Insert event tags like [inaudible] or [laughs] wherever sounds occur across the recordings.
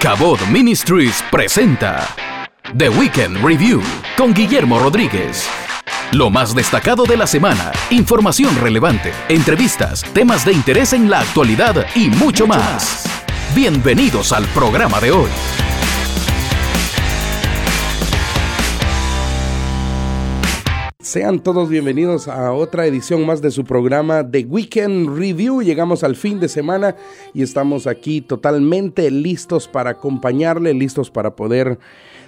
Cabot Ministries presenta The Weekend Review con Guillermo Rodríguez. Lo más destacado de la semana, información relevante, entrevistas, temas de interés en la actualidad y mucho más. Bienvenidos al programa de hoy. Sean todos bienvenidos a otra edición más de su programa The Weekend Review. Llegamos al fin de semana y estamos aquí totalmente listos para acompañarle, listos para poder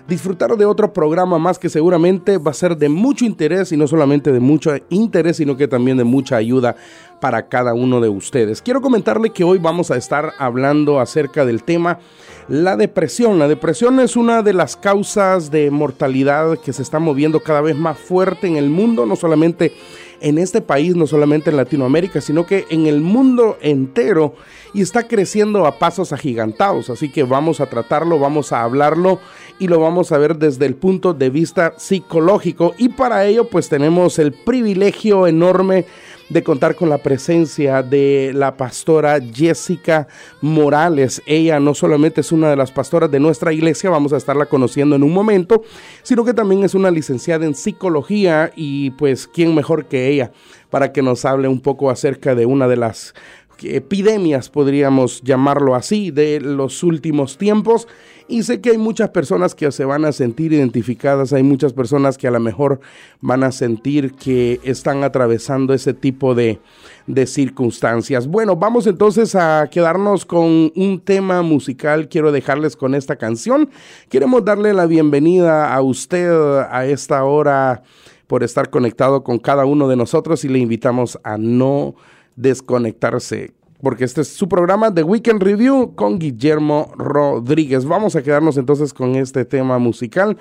disfrutar de otro programa más que seguramente va a ser de mucho interés y no solamente de mucho interés, sino que también de mucha ayuda para cada uno de ustedes. Quiero comentarle que hoy vamos a estar hablando acerca del tema la depresión. La depresión es una de las causas de mortalidad que se está moviendo cada vez más fuerte en el mundo, no solamente en este país, no solamente en Latinoamérica, sino que en el mundo entero y está creciendo a pasos agigantados. Así que vamos a tratarlo, vamos a hablarlo y lo vamos a ver desde el punto de vista psicológico. Y para ello pues tenemos el privilegio enorme de contar con la presencia de la pastora Jessica Morales. Ella no solamente es una de las pastoras de nuestra iglesia, vamos a estarla conociendo en un momento, sino que también es una licenciada en psicología y pues quién mejor que ella para que nos hable un poco acerca de una de las epidemias, podríamos llamarlo así, de los últimos tiempos. Y sé que hay muchas personas que se van a sentir identificadas, hay muchas personas que a lo mejor van a sentir que están atravesando ese tipo de, de circunstancias. Bueno, vamos entonces a quedarnos con un tema musical. Quiero dejarles con esta canción. Queremos darle la bienvenida a usted a esta hora por estar conectado con cada uno de nosotros y le invitamos a no desconectarse, porque este es su programa de Weekend Review con Guillermo Rodríguez. Vamos a quedarnos entonces con este tema musical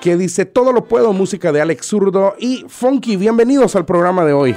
que dice Todo lo puedo, música de Alex Zurdo y Funky. Bienvenidos al programa de hoy.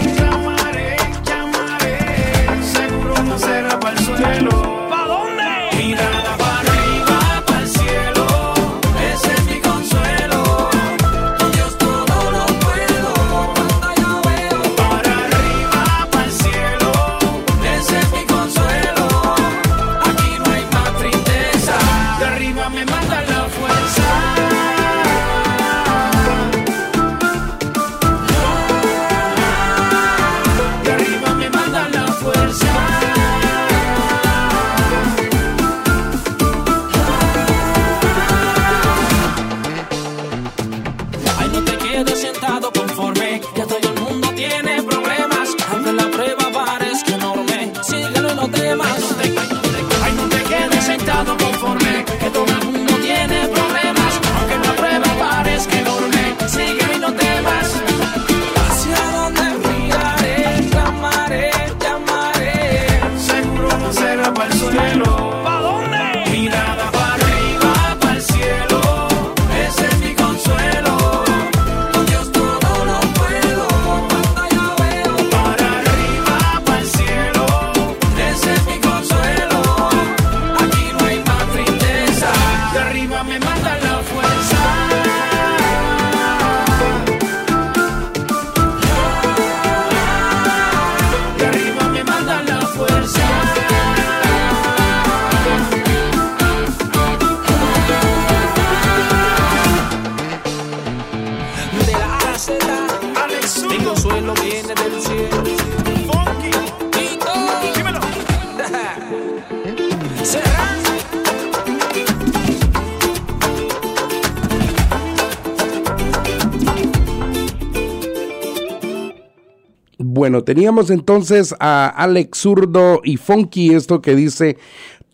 todo el mundo teníamos entonces a Alex Zurdo y Funky, esto que dice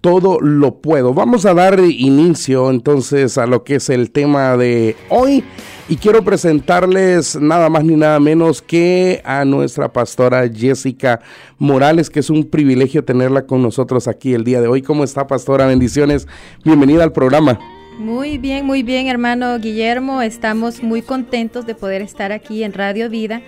todo lo puedo. Vamos a dar inicio entonces a lo que es el tema de hoy y quiero presentarles nada más ni nada menos que a nuestra pastora Jessica Morales, que es un privilegio tenerla con nosotros aquí el día de hoy. ¿Cómo está pastora? Bendiciones. Bienvenida al programa. Muy bien, muy bien hermano Guillermo. Estamos muy contentos de poder estar aquí en Radio Vida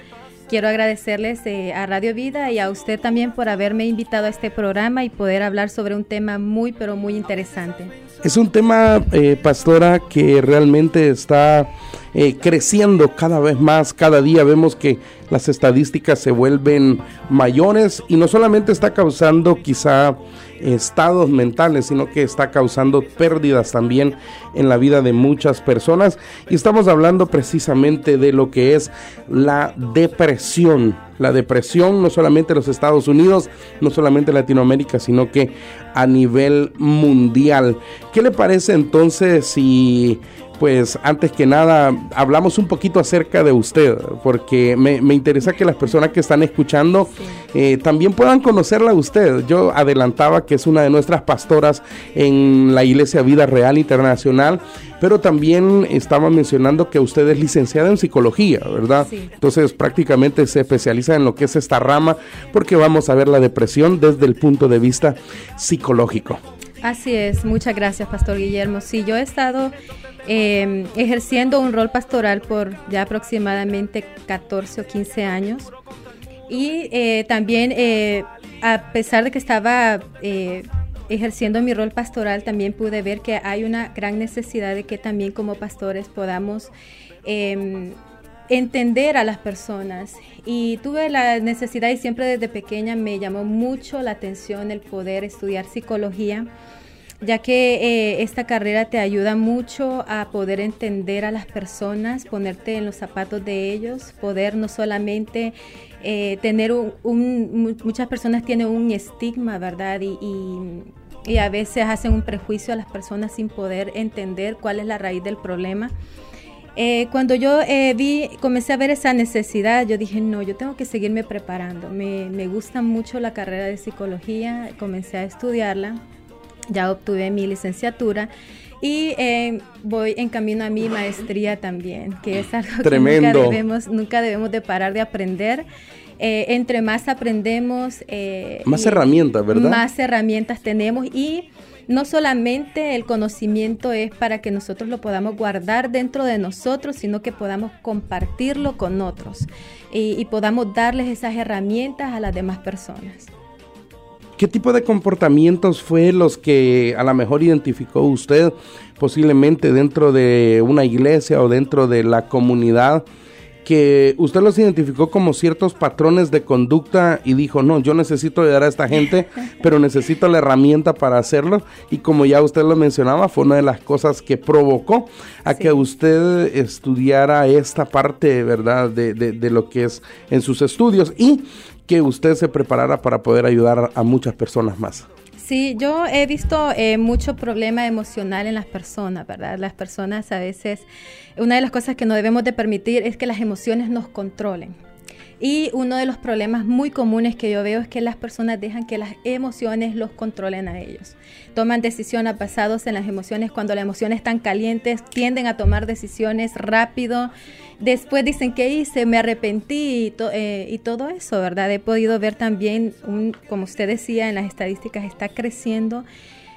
Quiero agradecerles eh, a Radio Vida y a usted también por haberme invitado a este programa y poder hablar sobre un tema muy, pero muy interesante. Es un tema, eh, pastora, que realmente está eh, creciendo cada vez más. Cada día vemos que las estadísticas se vuelven mayores y no solamente está causando quizá estados mentales, sino que está causando pérdidas también en la vida de muchas personas. Y estamos hablando precisamente de lo que es la depresión. La depresión no solamente en los Estados Unidos, no solamente en Latinoamérica, sino que a nivel mundial. ¿Qué le parece entonces si pues antes que nada hablamos un poquito acerca de usted, porque me, interesa que las personas que están escuchando eh, también puedan conocerla a usted. Yo adelantaba que es una de nuestras pastoras en la Iglesia Vida Real Internacional, pero también estaba mencionando que usted es licenciada en psicología, ¿verdad? Entonces prácticamente se especializa en lo que es esta rama, porque vamos a ver la depresión desde el punto de vista psicológico. Así es, muchas gracias, Pastor Guillermo. Sí, yo he estado em, ejerciendo un rol pastoral por ya aproximadamente 14 o 15 años. Y eh, también, eh, a pesar de que estaba eh, ejerciendo mi rol pastoral, también pude ver que hay una gran necesidad de que también como pastores podamos em, entender a las personas. Y tuve la necesidad y siempre desde pequeña me llamó mucho la atención el poder estudiar psicología, ya que eh, esta carrera te ayuda mucho a poder entender a las personas, ponerte en los zapatos de ellos, poder no solamente eh, tener un, muchas personas tienen un estigma, ¿verdad? Y, y a veces hacen un prejuicio a las personas sin poder entender cuál es la raíz del problema. Eh, cuando yo eh, vi, comencé a ver esa necesidad, yo dije, no, yo tengo que seguirme preparando. Me, me gusta mucho la carrera de psicología, comencé a estudiarla, ya obtuve mi licenciatura y eh, voy en camino a mi maestría también, que es algo que nunca debemos, nunca debemos de parar de aprender. entre más aprendemos, más herramientas, ¿verdad? Más herramientas tenemos y no solamente el conocimiento es para que nosotros lo podamos guardar dentro de nosotros, sino que podamos compartirlo con otros y, podamos darles esas herramientas a las demás personas. ¿Qué tipo de comportamientos fue los que a lo mejor identificó usted posiblemente dentro de una iglesia o dentro de la comunidad? Que usted los identificó como ciertos patrones de conducta y dijo, no, yo necesito ayudar a esta gente, [laughs] pero necesito la herramienta para hacerlo. Y como ya usted lo mencionaba, fue una de las cosas que provocó a que usted estudiara esta parte, ¿verdad?, de, de, de lo que es en sus estudios y que usted se preparara para poder ayudar a muchas personas más. Sí, yo he visto eh, mucho problema emocional en las personas, ¿verdad? Las personas a veces, una de las cosas que no debemos de permitir es que las emociones nos controlen. Y uno de los problemas muy comunes que yo veo es que las personas dejan que las emociones los controlen a ellos. Toman decisiones basadas en las emociones. Cuando las emociones están calientes, tienden a tomar decisiones rápido. Después dicen, ¿qué hice? Me arrepentí y, eh, y todo eso, ¿verdad? He podido ver también, un, como usted decía, en las estadísticas está creciendo.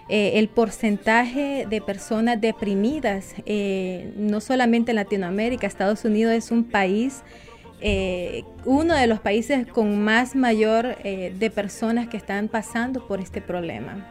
Eh, el porcentaje de personas deprimidas, eh, no solamente en Latinoamérica, Estados Unidos es un país eh, uno de los países con más mayor eh, de personas que están pasando por este problema.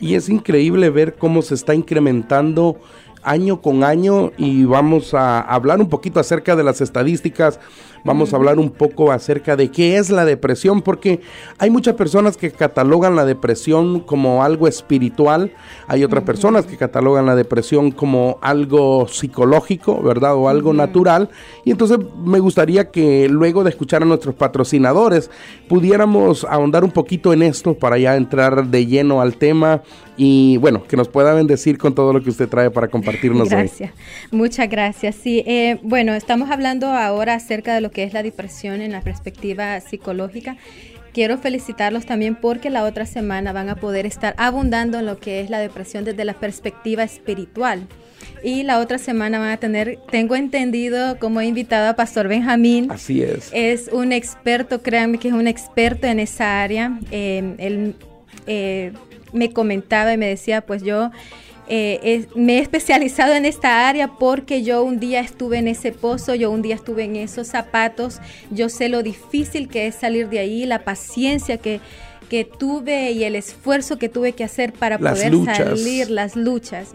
Y es increíble ver cómo se está incrementando año con año y vamos a hablar un poquito acerca de las estadísticas. Vamos a hablar un poco acerca de qué es la depresión, porque hay muchas personas que catalogan la depresión como algo espiritual, hay otras personas que catalogan la depresión como algo psicológico, ¿verdad? O algo natural. Y entonces me gustaría que luego de escuchar a nuestros patrocinadores pudiéramos ahondar un poquito en esto para ya entrar de lleno al tema y bueno, que nos pueda bendecir con todo lo que usted trae para compartirnos gracias. Muchas gracias. Sí, eh, bueno, estamos hablando ahora acerca de lo que es la depresión en la perspectiva psicológica. Quiero felicitarlos también porque la otra semana van a poder estar abundando en lo que es la depresión desde la perspectiva espiritual. Y la otra semana van a tener, tengo entendido, como he invitado a Pastor Benjamín. Así es. Es un experto, créanme que es un experto en esa área. Eh, él eh, me comentaba y me decía, pues yo eh, me he especializado en esta área porque yo un día estuve en ese pozo, yo un día estuve en esos zapatos, yo sé lo difícil que es salir de ahí, la paciencia que, que tuve y el esfuerzo que tuve que hacer para poder salir, las luchas.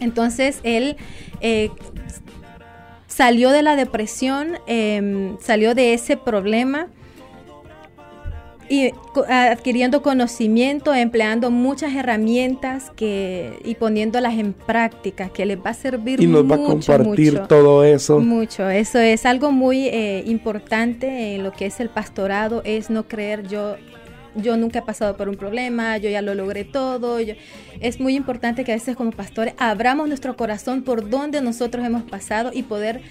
Entonces él eh, salió de la depresión, em, salió de ese problema y adquiriendo conocimiento, empleando muchas herramientas que y poniéndolas en práctica, que les va a servir y nos va a compartir todo eso. Mucho, eso es algo muy eh, importante en lo que es el pastorado, es no creer yo yo nunca he pasado por un problema, yo ya lo logré todo. es muy importante que a veces como pastores abramos nuestro corazón por donde nosotros hemos pasado y poder,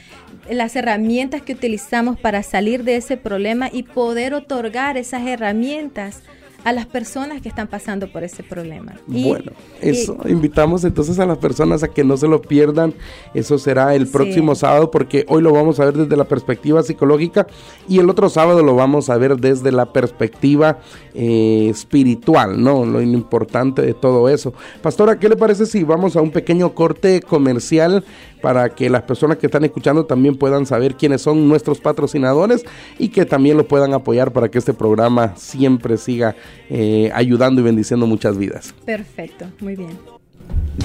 las herramientas que utilizamos para salir de ese problema y poder otorgar esas herramientas a las personas que están pasando por ese problema. bueno, eso, invitamos entonces a las personas a que no se lo pierdan. Eso será el próximo sábado porque hoy lo vamos a ver desde la perspectiva psicológica y el otro sábado lo vamos a ver desde la perspectiva eh, espiritual, ¿no? Lo importante de todo eso. Pastora, ¿qué le parece si vamos a un pequeño corte comercial? Para que las personas que están escuchando también puedan saber quiénes son nuestros patrocinadores y que también lo puedan apoyar para que este programa siempre siga eh, ayudando y bendiciendo muchas vidas. Perfecto, muy bien.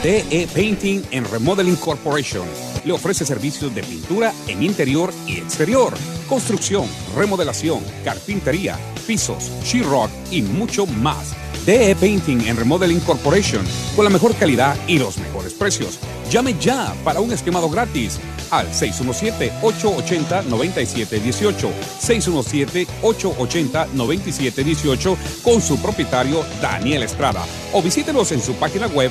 DE Painting and Remodeling Corporation le ofrece servicios de pintura en interior y exterior, construcción, remodelación, carpintería, pisos, sheetrock y mucho más DE Painting and Remodeling Corporation con la mejor calidad y los mejores precios. Llame ya para un esquemado gratis al 617-880-9718. 617-880-9718 con su propietario Daniel Estrada o visítenos en su página web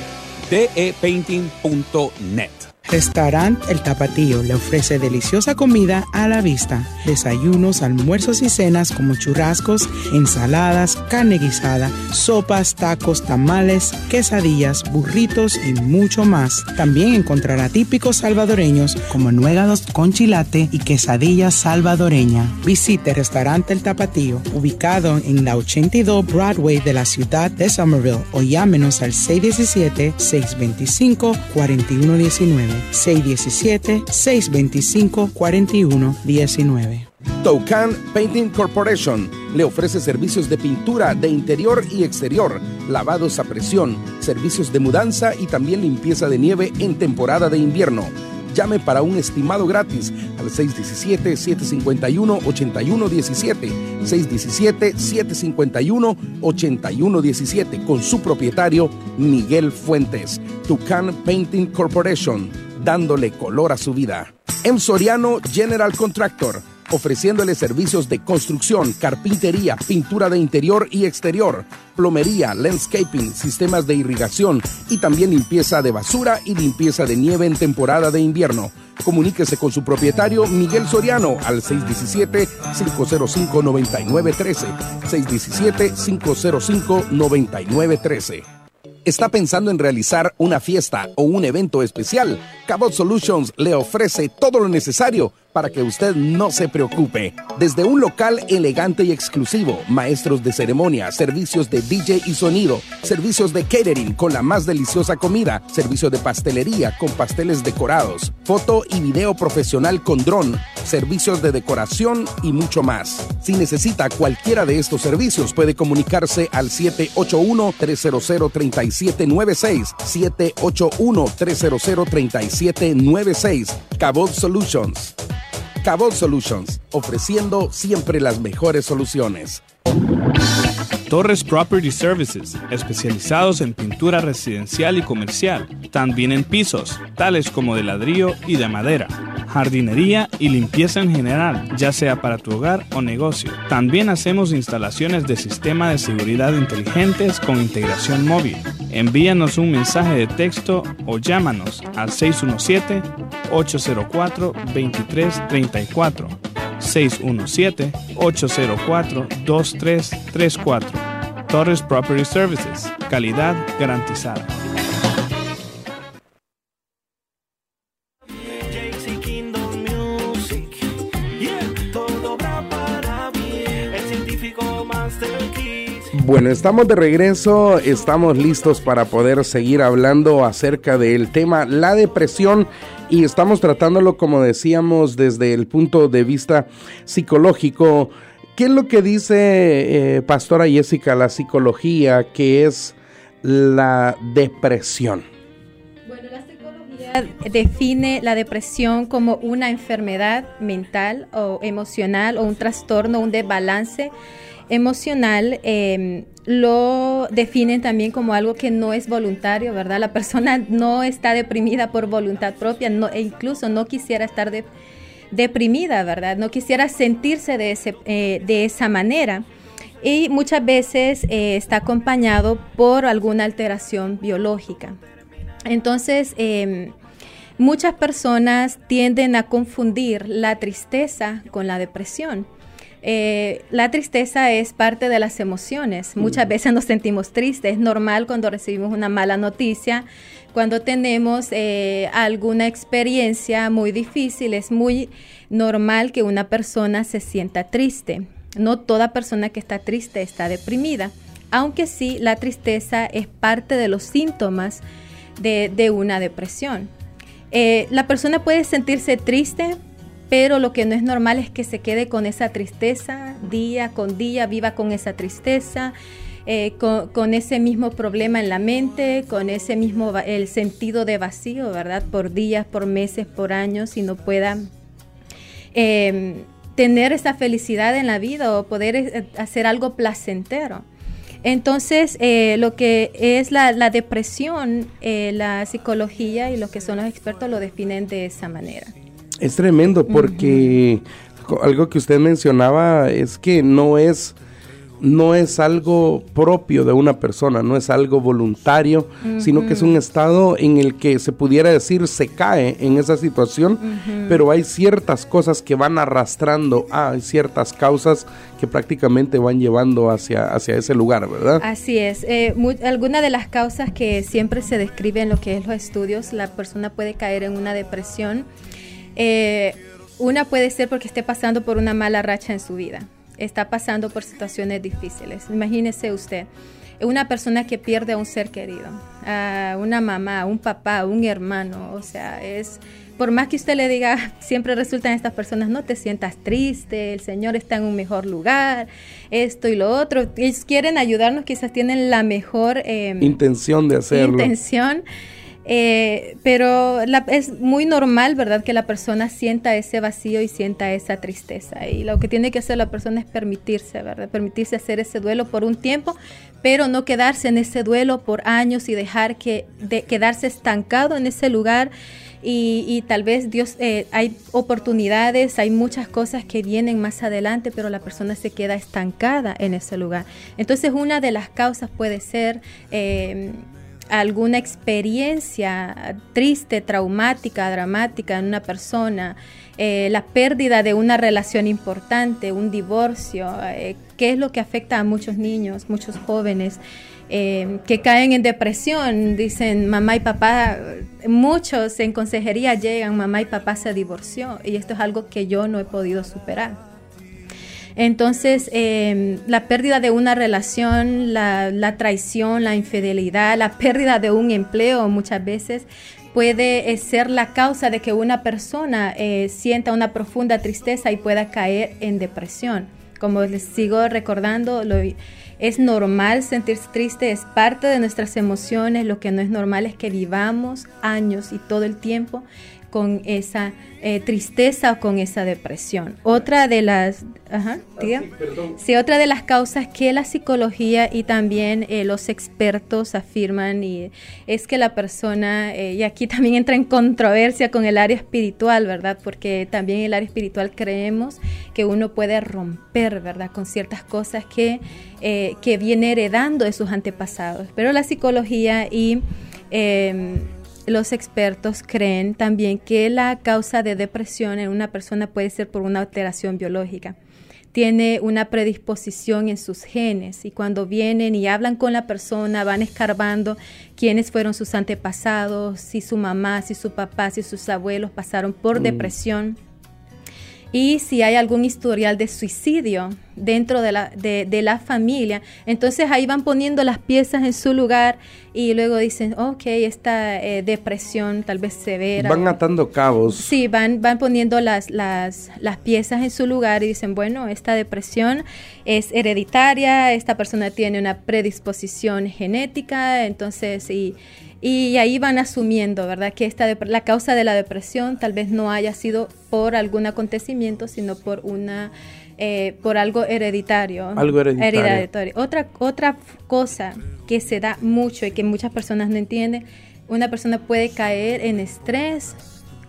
depainting.net. Restaurant El Tapatío le ofrece deliciosa comida a la vista, desayunos, almuerzos y cenas como churrascos, ensaladas, carne guisada, sopas, tacos, tamales, quesadillas, burritos y mucho más. También encontrará típicos salvadoreños como nuegados con chilate y quesadillas salvadoreña. Visite Restaurante El Tapatío, ubicado en la 82 Broadway de la ciudad de Somerville o llámenos al 617 625 4119. 617-625-4119. Toucan Painting Corporation le ofrece servicios de pintura de interior y exterior, lavados a presión, servicios de mudanza y también limpieza de nieve en temporada de invierno. Llame para un estimado gratis al 617-751-8117. 617-751-8117 con su propietario Miguel Fuentes. Tucan Painting Corporation dándole color a su vida. En Soriano General Contractor, ofreciéndole servicios de construcción, carpintería, pintura de interior y exterior, plomería, landscaping, sistemas de irrigación y también limpieza de basura y limpieza de nieve en temporada de invierno. Comuníquese con su propietario Miguel Soriano al 617-505-9913. 617-505-9913. ¿Está pensando en realizar una fiesta o un evento especial? Cabot Solutions le ofrece todo lo necesario para que usted no se preocupe. Desde un local elegante y exclusivo, maestros de ceremonia, servicios de DJ y sonido, servicios de catering con la más deliciosa comida, servicio de pastelería con pasteles decorados, foto y video profesional con dron, servicios de decoración y mucho más. Si necesita cualquiera de estos servicios, puede comunicarse al 781-300-3796, 781-300-3796, Cabot Solutions. Cabot Solutions, ofreciendo siempre las mejores soluciones. Torres Property Services, especializados en pintura residencial y comercial, también en pisos, tales como de ladrillo y de madera jardinería y limpieza en general, ya sea para tu hogar o negocio. También hacemos instalaciones de sistema de seguridad inteligentes con integración móvil. Envíanos un mensaje de texto o llámanos al 617-804-2334. 617-804-2334. Torres Property Services. Calidad garantizada. Bueno, estamos de regreso, estamos listos para poder seguir hablando acerca del tema la depresión y estamos tratándolo como decíamos desde el punto de vista psicológico. ¿Qué es lo que dice eh, Pastora Jessica la psicología que es la depresión? Bueno, la psicología define la depresión como una enfermedad mental o emocional o un trastorno, un desbalance emocional em, lo definen también como algo que no es voluntario, ¿verdad? La persona [laughs] no está deprimida por voluntad propia no, e incluso no quisiera estar deprimida, ¿verdad? No quisiera sentirse de, ese, eh, de esa manera. Y muchas veces eh, está acompañado por alguna alteración biológica. Entonces, em, muchas personas tienden a confundir la tristeza con la depresión. Eh, la tristeza es parte de las emociones. Muchas veces nos sentimos tristes. Es normal cuando recibimos una mala noticia, cuando tenemos eh, alguna experiencia muy difícil. Es muy normal que una persona se sienta triste. No toda persona que está triste está deprimida, aunque sí la tristeza es parte de los síntomas de, una depresión. Eh, la persona puede sentirse triste pero lo que no es normal es que se quede con esa tristeza día con día, viva con esa tristeza, eh, con, ese mismo problema en la mente, con ese mismo el sentido de vacío, ¿verdad? Por días, por meses, por años y no pueda em, tener esa felicidad en la vida o poder eh, hacer algo placentero. Entonces, eh, lo que es la, depresión, la psicología y lo que son los expertos lo definen de esa manera. Es tremendo porque algo que usted mencionaba es que no es no es algo propio de una persona, no es algo voluntario, sino que es un estado en el que se pudiera decir se cae en esa situación, pero hay ciertas cosas que van arrastrando, ah, hay ciertas causas que prácticamente van llevando hacia, hacia ese lugar, ¿verdad? Así es. Eh, alguna de las causas que siempre se describe en lo que es los estudios, la persona puede caer en una depresión eh, una puede ser porque esté pasando por una mala racha en su vida, está pasando por situaciones difíciles. Imagínese usted, una persona que pierde a un ser querido, a una mamá, un papá, un hermano, o sea, es por más que usted le diga, [laughs] siempre resultan estas personas, no te sientas triste, el Señor está en un mejor lugar, esto y lo otro. Ellos quieren ayudarnos, quizás tienen la mejor em, intención de hacerlo. Intención eh, pero es muy normal, ¿verdad?, que la persona sienta ese vacío y sienta esa tristeza. Y lo que tiene que hacer la persona es permitirse, ¿verdad? Permitirse hacer ese duelo por un tiempo, pero no quedarse en ese duelo por años y dejar que de, quedarse estancado en ese lugar. Y, tal vez Dios, eh, hay oportunidades, hay muchas cosas que vienen más adelante, pero la persona se queda estancada en ese lugar. Entonces, una de las causas puede ser eh, alguna experiencia triste, traumática, dramática en una persona, eh, la pérdida de una relación importante, un divorcio, eh, qué es lo que afecta a muchos niños, muchos jóvenes. Eh, que caen en depresión, dicen mamá y papá, muchos en consejería llegan, mamá y papá se divorció y esto es algo que yo no he podido superar. Entonces, em, la pérdida de una relación, la, traición, la infidelidad, la pérdida de un empleo muchas veces puede eh, ser la causa de que una persona eh, sienta una profunda tristeza y pueda caer en depresión. Como les sigo recordando, es normal sentirse triste, es parte de nuestras emociones. Lo que no es normal es que vivamos años y todo el tiempo con esa eh, tristeza o con esa depresión. Otra de las, ajá, ah, sí, otra de las causas que la psicología y también eh, los expertos afirman y es que la persona, eh, y aquí también entra en controversia con el área espiritual, ¿verdad? Porque también el área espiritual creemos que uno puede romper, ¿verdad? Con ciertas cosas que, que viene heredando de sus antepasados. Pero la psicología y los expertos creen también que la causa de depresión en una persona puede ser por una alteración biológica. Tiene una predisposición en sus genes y cuando vienen y hablan con la persona van escarbando quiénes fueron sus antepasados, si su mamá, si su papá, si sus abuelos pasaron por mm. depresión y si hay algún historial de suicidio dentro de la, de, la familia. Entonces ahí van poniendo las piezas en su lugar y luego dicen, ok, esta eh, depresión tal vez severa. Van atando cabos. Sí, van, van poniendo las, las, las piezas en su lugar y dicen, bueno, esta depresión es hereditaria, esta persona tiene una predisposición genética, entonces, y y ahí van asumiendo, ¿verdad? Que esta la causa de la depresión tal vez no haya sido por algún acontecimiento, sino por una eh, por algo hereditario. Algo hereditario. Otra, otra cosa que se da mucho y que muchas personas no entienden, una persona puede caer en estrés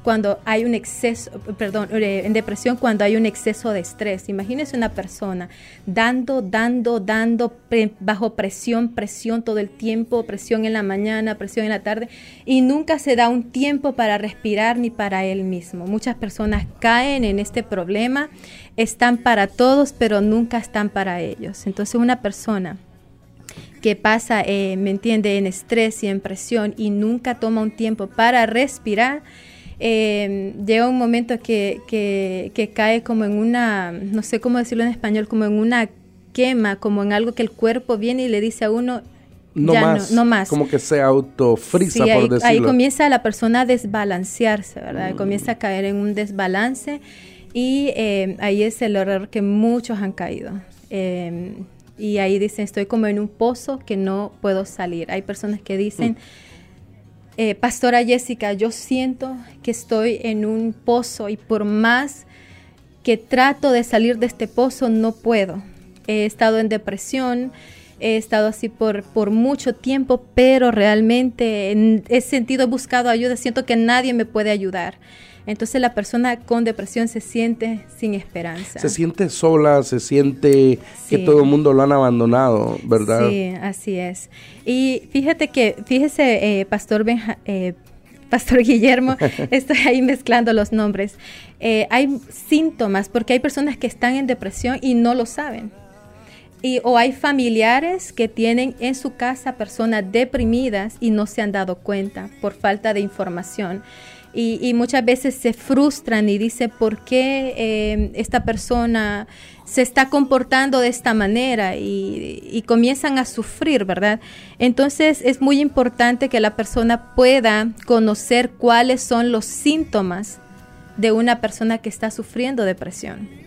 cuando hay un exceso, perdón, eh, en depresión cuando hay un exceso de estrés. Imagínese una persona dando, dando, dando, bajo presión, presión todo el tiempo, presión en la mañana, presión en la tarde, y nunca se da un tiempo para respirar ni para él mismo. Muchas personas caen en este problema, están para todos, pero nunca están para ellos. Entonces una persona que pasa, eh, ¿me entiende?, en estrés y en presión y nunca toma un tiempo para respirar, eh, llega un momento que, que, cae como en una, no sé cómo decirlo en español, como en una quema, como en algo que el cuerpo viene y le dice a uno, no, más, no, más. Como que se autofrisa, por ahí, decirlo. Ahí comienza la persona a desbalancearse, ¿verdad? Comienza a caer en un desbalance y eh, ahí es el error que muchos han caído. Eh, y ahí dicen, estoy como en un pozo que no puedo salir. Hay personas que dicen... Mm. Eh, Pastora Jessica, yo siento que estoy en un pozo y por más que trato de salir de este pozo, no puedo. He estado en depresión, he estado así por, por mucho tiempo, pero realmente he sentido, he buscado ayuda, siento que nadie me puede ayudar. Entonces la persona con depresión se siente sin esperanza. Se siente sola, se siente que todo el mundo lo han abandonado, ¿verdad? Sí, así es. Y fíjate que, fíjese, eh, Pastor eh, Pastor [laughs] Guillermo, [laughs] estoy ahí mezclando los nombres. Eh, hay síntomas porque hay personas que están en depresión y no lo saben. Y, o hay familiares que tienen en su casa personas deprimidas y no se han dado cuenta por falta de información y, muchas veces se frustran y dicen por qué eh, esta persona se está comportando de esta manera y, comienzan a sufrir, ¿verdad? Entonces es muy importante que la persona pueda conocer cuáles son los síntomas de una persona que está sufriendo depresión.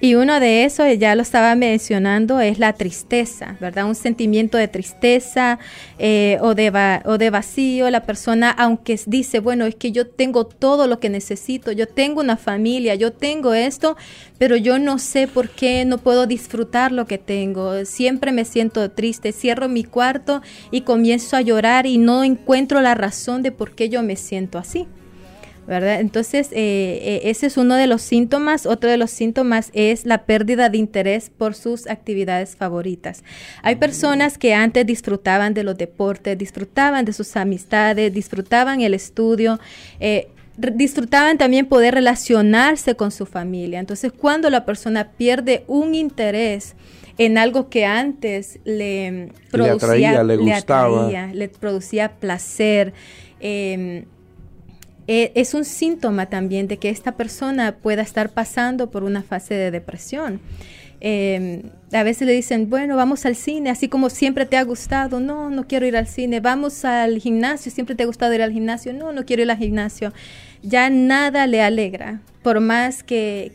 Y uno de esos, ya lo estaba mencionando, es la tristeza, ¿verdad? Un sentimiento de tristeza eh, o, de o de vacío. La persona, aunque dice, bueno, es que yo tengo todo lo que necesito, yo tengo una familia, yo tengo esto, pero yo no sé por qué no puedo disfrutar lo que tengo. Siempre me siento triste, cierro mi cuarto y comienzo a llorar y no encuentro la razón de por qué yo me siento así. ¿Verdad? Entonces, eh, eh, ese es uno de los síntomas. Otro de los síntomas es la pérdida de interés por sus actividades favoritas. Hay personas que antes disfrutaban de los deportes, disfrutaban de sus amistades, disfrutaban el estudio. Eh, disfrutaban también poder relacionarse con su familia. Entonces, cuando la persona pierde un interés en algo que antes le producía, le, gustaba. le, producía placer, eh, eh, es un síntoma también de que esta persona pueda estar pasando por una fase de depresión. Em, a veces le dicen, bueno, vamos al cine, así como siempre te ha gustado, no, no quiero ir al cine, vamos al gimnasio, siempre te ha gustado ir al gimnasio, no, no quiero ir al gimnasio. Ya nada le alegra, por más que,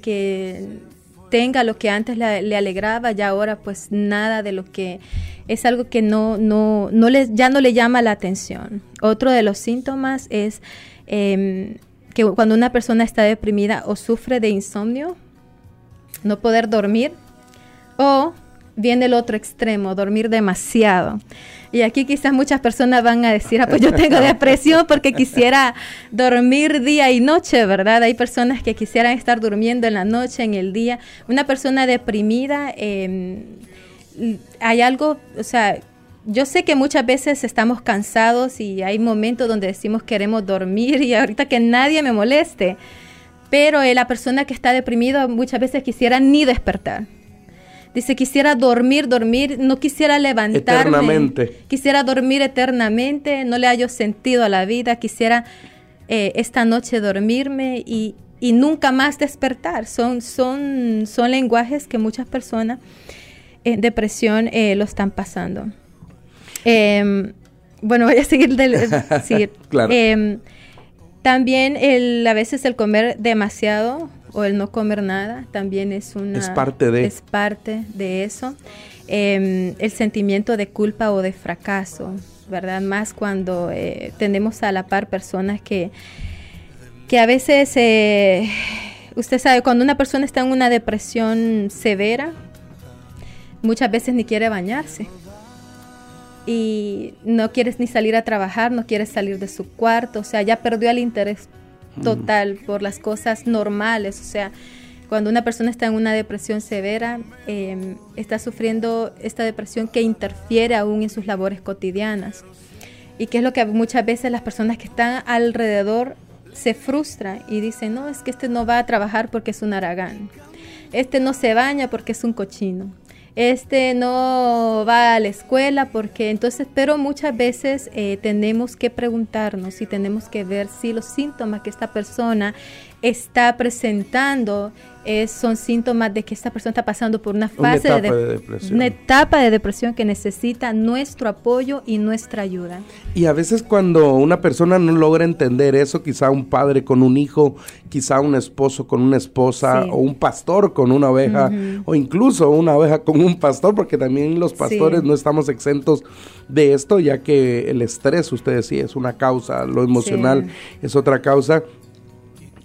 tenga lo que antes le, alegraba, ya ahora pues nada de lo que es algo que no, no, no le, ya no le llama la atención. Otro de los síntomas es em, que cuando una persona está deprimida o sufre de insomnio, no poder dormir, o viene el otro extremo, dormir demasiado. Y aquí quizás muchas personas van a decir, ah, pues yo tengo depresión porque quisiera dormir día y noche, ¿verdad? Hay personas que quisieran estar durmiendo en la noche, en el día. Una persona deprimida, em, hay algo, o sea, yo sé que muchas veces estamos cansados y hay momentos donde decimos queremos dormir y ahorita que nadie me moleste, pero eh, la persona que está deprimida muchas veces quisiera ni despertar Dice, quisiera dormir, dormir, no quisiera levantarme. Eternamente. Quisiera dormir eternamente, no le hallo sentido a la vida, quisiera eh, esta noche dormirme y, nunca más despertar. Son, son, son lenguajes que muchas personas en depresión eh, lo están pasando. Em, bueno, [laughs] voy a seguir. [laughs] claro. Em, también el, a veces el comer demasiado o el no comer nada también es una es parte de es parte de eso em, el sentimiento de culpa o de fracaso verdad más cuando eh, tenemos a la par personas que que a veces eh, usted sabe cuando una persona está en una depresión severa muchas veces ni quiere bañarse y no quieres ni salir a trabajar, no quieres salir de su cuarto, o sea, ya perdió el interés total por las cosas normales. O sea, cuando una persona está en una depresión severa, em, está sufriendo esta depresión que interfiere aún en sus labores cotidianas. Y que es lo que muchas veces las personas que están alrededor se frustran y dicen, no, es que este no va a trabajar porque es un aragán. Este no se baña porque es un cochino este no va a la escuela porque entonces, pero muchas veces eh, tenemos que preguntarnos y tenemos que ver si los síntomas que esta persona está presentando son síntomas de que esta persona está pasando por una fase de, depresión. una etapa de depresión que necesita nuestro apoyo y nuestra ayuda. Y a veces cuando una persona no logra entender eso, quizá un padre con un hijo, quizá un esposo con una esposa o un pastor con una oveja o incluso una oveja con un pastor, porque también los pastores no estamos exentos de esto, ya que el estrés, usted decía, es una causa, lo emocional es otra causa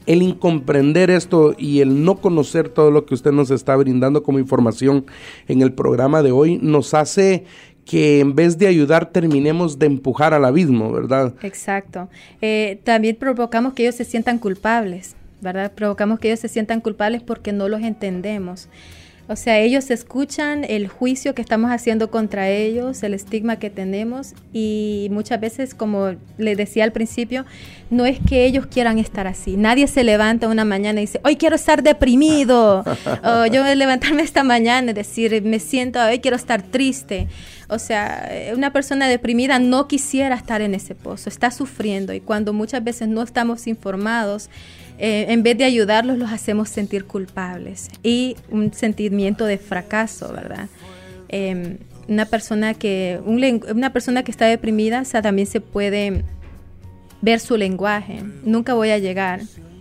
el incomprender esto y el no conocer todo lo que usted nos está brindando como información en el programa de hoy nos hace que en vez de ayudar terminemos de empujar al abismo, ¿verdad? Exacto. Eh, también provocamos que ellos se sientan culpables, ¿verdad? Provocamos que ellos se sientan culpables porque no los entendemos. O sea, ellos escuchan el juicio que estamos haciendo contra ellos, el estigma que tenemos y muchas veces, como le decía al principio, no es que ellos quieran estar así. Nadie se levanta una mañana y dice, hoy quiero estar deprimido. [laughs] o yo levantarme esta mañana y decir, me siento, hoy quiero estar triste. O sea, una persona deprimida no quisiera estar en ese pozo, está sufriendo y cuando muchas veces no estamos informados, eh, en vez de ayudarlos, los hacemos sentir culpables y un sentimiento de fracaso, ¿verdad? Em, una persona que una persona que está deprimida, también se puede ver su lenguaje. Nunca voy a llegar.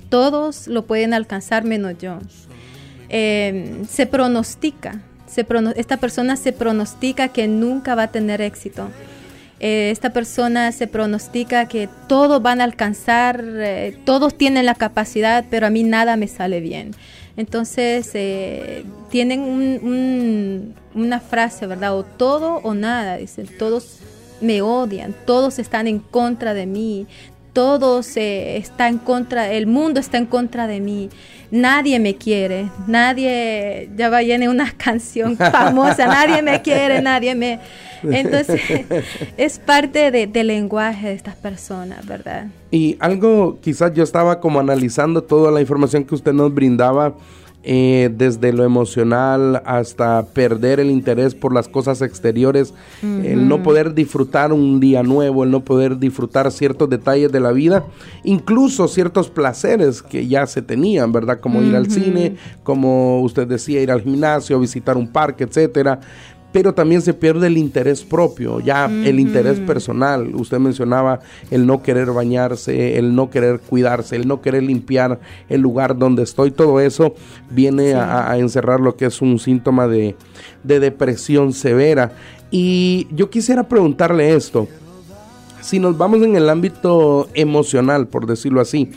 Todos lo pueden alcanzar menos yo. Em, se pronostica. esta persona se pronostica que nunca va a tener éxito. Eh, esta persona se pronostica que todos van a alcanzar, eh, todos tienen la capacidad, pero a mí nada me sale bien. Entonces, eh, tienen una frase, ¿verdad? O todo o nada, dicen, todos me odian, todos están en contra de mí, todos están en contra, el mundo está en contra de mí, nadie me quiere, nadie, ya va llene una [laughs] canción famosa, nadie me quiere, nadie me entonces, [laughs] es parte del lenguaje de estas personas, ¿verdad? Y algo, quizás yo estaba como analizando toda la información que usted nos brindaba, eh, desde lo emocional hasta perder el interés por las cosas exteriores, el no poder disfrutar un día nuevo, el no poder disfrutar ciertos detalles de la vida, incluso ciertos placeres que ya se tenían, ¿verdad? Como ir al cine, como usted decía, ir al gimnasio, visitar un parque, etcétera pero también se pierde el interés propio, ya el interés personal. Usted mencionaba el no querer bañarse, el no querer cuidarse, el no querer limpiar el lugar donde estoy. Todo eso viene a, encerrar lo que es un síntoma de, de depresión severa. Y yo quisiera preguntarle esto. Si nos vamos en el ámbito emocional, por decirlo así,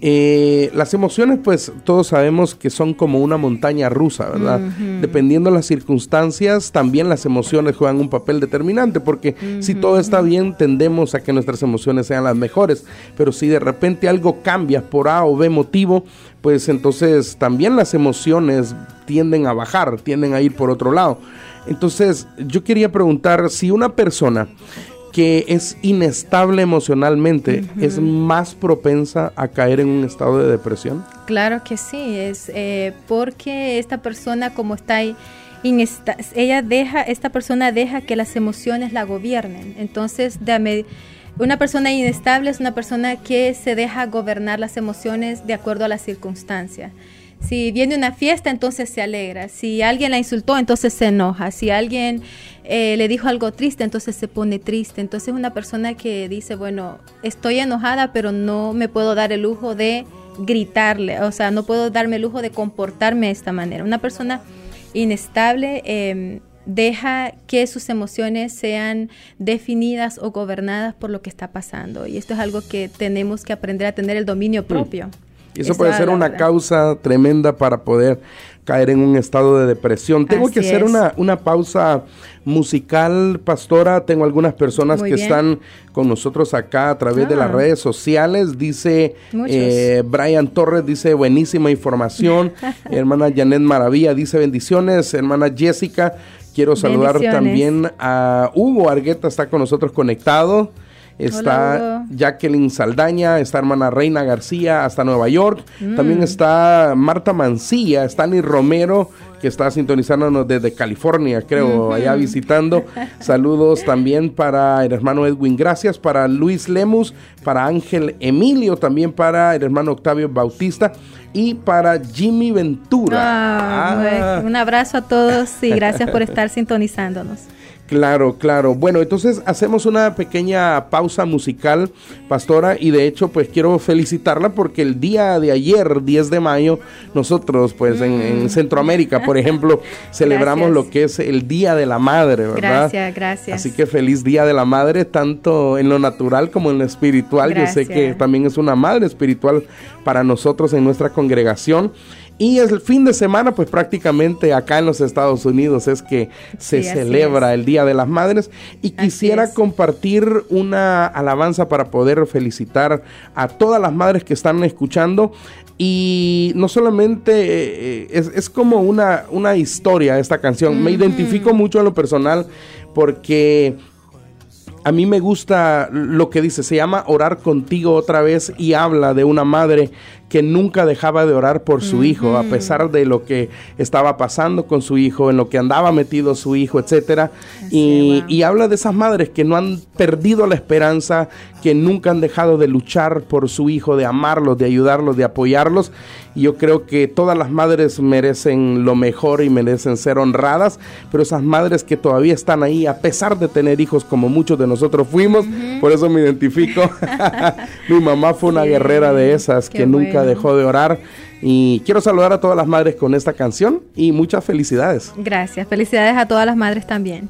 eh, las emociones, pues todos sabemos que son como una montaña rusa, ¿verdad? Dependiendo de las circunstancias, también las emociones juegan un papel determinante, porque si todo está bien, tendemos a que nuestras emociones sean las mejores, pero si de repente algo cambia por A o B motivo, pues entonces también las emociones tienden a bajar, tienden a ir por otro lado. Entonces, yo quería preguntar si una persona que es inestable emocionalmente es más propensa a caer en un estado de depresión? Claro que sí, es eh, porque esta persona como está ahí, ella deja, esta persona deja que las emociones la gobiernen. Entonces, una persona inestable es una persona que se deja gobernar las emociones de acuerdo a las circunstancias. Si viene una fiesta, entonces se alegra. Si alguien la insultó, entonces se enoja. Si alguien eh, le dijo algo triste, entonces se pone triste. Entonces es una persona que dice, bueno, estoy enojada, pero no me puedo dar el lujo de gritarle. O sea, no puedo darme el lujo de comportarme de esta manera. Una persona inestable em, deja que sus emociones sean definidas o gobernadas por lo que está pasando. Y esto es algo que tenemos que aprender a tener el dominio mm. Y eso puede ser una causa tremenda para poder caer en un estado de depresión. Tengo que hacer una, una, pausa musical, pastora. Tengo algunas personas que están con nosotros acá a través de las ah. redes sociales. Dice eh, Brian Torres, dice buenísima información. [laughs] hermana Janet Maravilla dice bendiciones. Hermana Jessica, quiero saludar también a Hugo Argueta, está con nosotros conectado está Jacqueline Saldaña, está hermana Reina García hasta Nueva York, mm. también está Marta Mancilla, Stanley Romero, que está sintonizándonos desde California, creo, allá visitando. [laughs] Saludos también para el hermano Edwin, gracias para Luis Lemus, para Ángel Emilio, también para el hermano Octavio Bautista y para Jimmy Ventura. Ah, un abrazo a todos y gracias por [laughs] estar sintonizándonos. Claro, claro. Bueno, entonces hacemos una pequeña pausa musical, pastora, y de hecho pues quiero felicitarla porque el día de ayer, 10 de mayo, nosotros pues en, mm. Centroamérica, por ejemplo, [laughs] celebramos lo que es el Día de la Madre, ¿verdad? Gracias, gracias. Así que feliz Día de la Madre, tanto en lo natural como en lo espiritual. Yo sé que también es una madre espiritual para nosotros en nuestra congregación. Y el fin de semana, pues prácticamente acá en los Estados Unidos es que se celebra el Día de las Madres. Y quisiera compartir una alabanza para poder felicitar a todas las madres que están escuchando. Y no solamente eh, es, es, como una, una historia esta canción. Me identifico mucho en lo personal porque a mí me gusta lo que dice, se llama Orar contigo otra vez y habla de una madre que nunca dejaba de orar por su hijo, a pesar de lo que estaba pasando con su hijo, en lo que andaba metido su hijo, etcétera. Y, y, habla de esas madres que no han perdido la esperanza, que nunca han dejado de luchar por su hijo, de amarlos, de ayudarlos, de apoyarlos. Y yo creo que todas las madres merecen lo mejor y merecen ser honradas, pero esas madres que todavía están ahí, a pesar de tener hijos como muchos de nosotros fuimos, por eso me identifico. [laughs] Mi mamá fue una guerrera de esas que nunca dejó de orar. Y quiero saludar a todas las madres con esta canción y muchas felicidades. Gracias, felicidades a todas las madres también.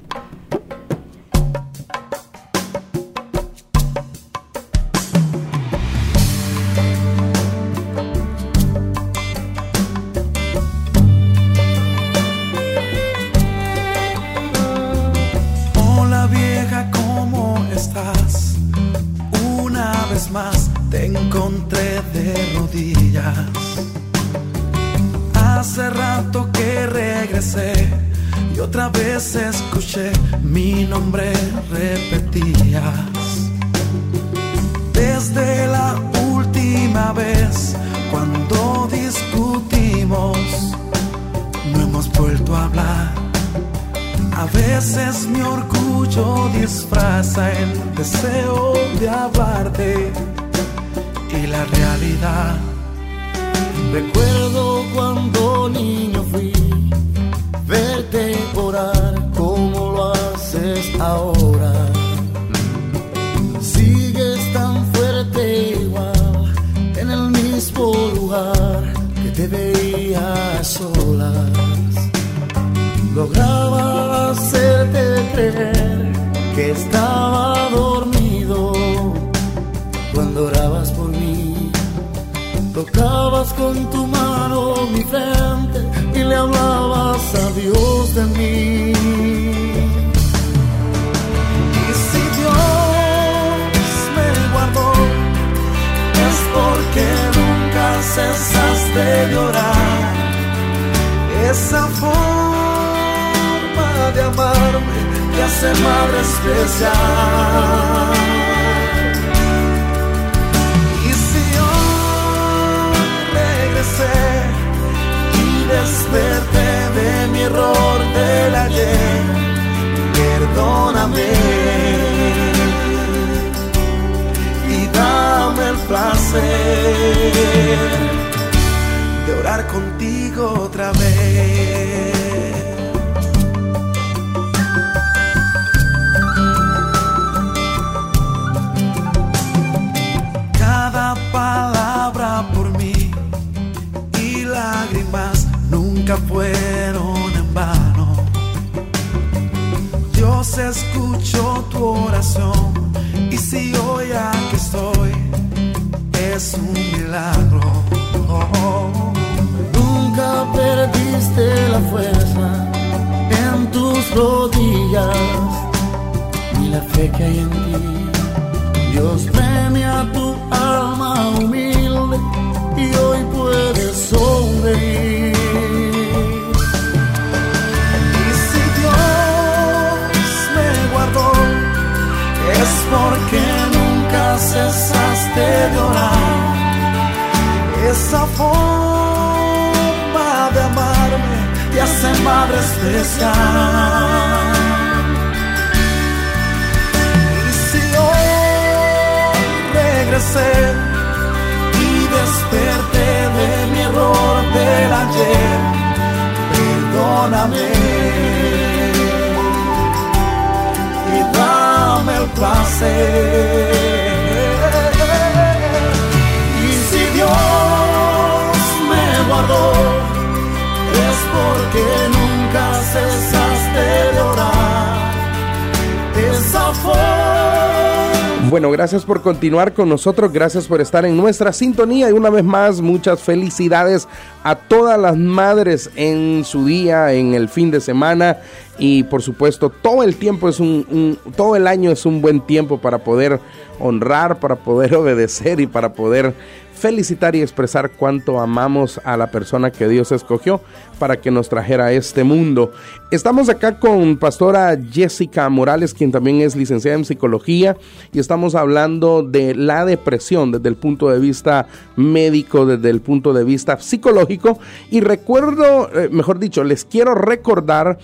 Con tu mano mi frente y le hablabas a Dios de mí. Y si Dios me guardó, es porque nunca cesaste de llorar. Esa forma de amarme te hace madre especial. Y desperté de mi error del ayer, perdóname y dame el placer de orar contigo otra vez. Si hoy aquí estoy es un milagro. Nunca perdiste la fuerza en tus rodillas ni la fe que hay en ti. Dios premia tu alma humilde y hoy puedes sonreír. Porque nunca cesaste de orar. Esa forma de amarme te hace madre especial. Y si hoy regresé y desperté de mi error del ayer, perdóname placer. Y si Dios me guardó, es porque nunca cesaste de orar. Esa forma Bueno, gracias por continuar con nosotros, gracias por estar en nuestra sintonía. Y una vez más muchas felicidades a todas las madres en su día, en el fin de semana. Y por supuesto todo el tiempo es un, un- todo el año es un buen tiempo para poder honrar, para poder [laughs] obedecer y para poder felicitar y expresar cuánto amamos a la persona que Dios escogió para que nos trajera a este mundo. Estamos acá con pastora Jessica Morales, quien también es licenciada en psicología, y estamos hablando de la depresión desde el punto de vista médico, desde el punto de vista psicológico. Y recuerdo, eh, mejor dicho, les quiero recordar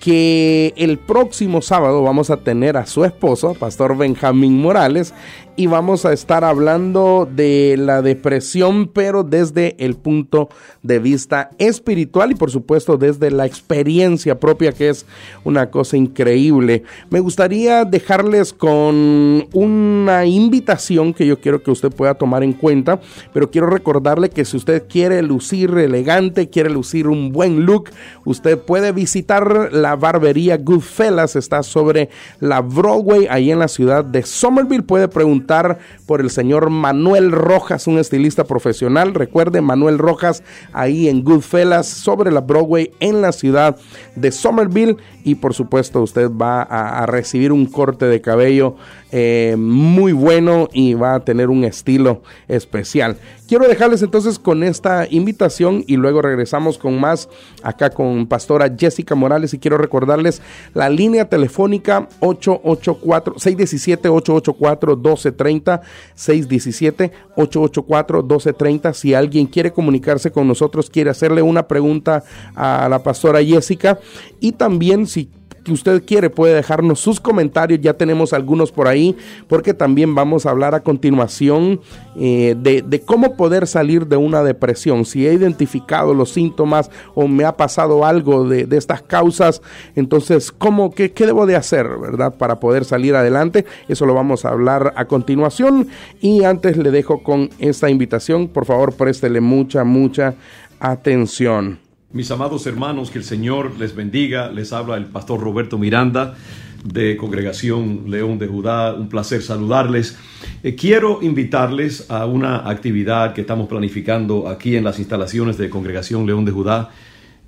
que el próximo sábado vamos a tener a su esposo, Pastor Benjamín Morales, y vamos a estar hablando de la depresión, pero desde el punto de vista espiritual y por supuesto desde la experiencia propia, que es una cosa increíble. Me gustaría dejarles con una invitación que yo quiero que usted pueda tomar en cuenta, pero quiero recordarle que si usted quiere lucir elegante, quiere lucir un buen look, usted puede visitar la barbería Goodfellas, está sobre la Broadway, ahí en la ciudad de Somerville. Puede preguntar por el señor Manuel Rojas, un estilista profesional. Recuerde, Manuel Rojas, ahí en Goodfellas, sobre la Broadway, en la ciudad de Somerville. Y por supuesto, usted va a, recibir un corte de cabello eh, muy bueno y va a tener un estilo especial. Quiero dejarles entonces con esta invitación y luego regresamos con más acá con pastora Jessica Morales y quiero recordarles la línea telefónica 884 617 884 1230 617 884 1230 si alguien quiere comunicarse con nosotros, quiere hacerle una pregunta a la pastora Jessica y también si que usted quiere puede dejarnos sus comentarios, ya tenemos algunos por ahí, porque también vamos a hablar a continuación eh, de, cómo poder salir de una depresión. Si he identificado los síntomas o me ha pasado algo de, estas causas, entonces, ¿cómo, qué, debo de hacer, verdad, para poder salir adelante? Eso lo vamos a hablar a continuación. Y antes le dejo con esta invitación, por favor, préstele mucha, mucha atención. Mis amados hermanos, que el Señor les bendiga. Les habla el pastor Roberto Miranda de Congregación León de Judá. Un placer saludarles. Eh, quiero invitarles a una actividad que estamos planificando aquí en las instalaciones de Congregación León de Judá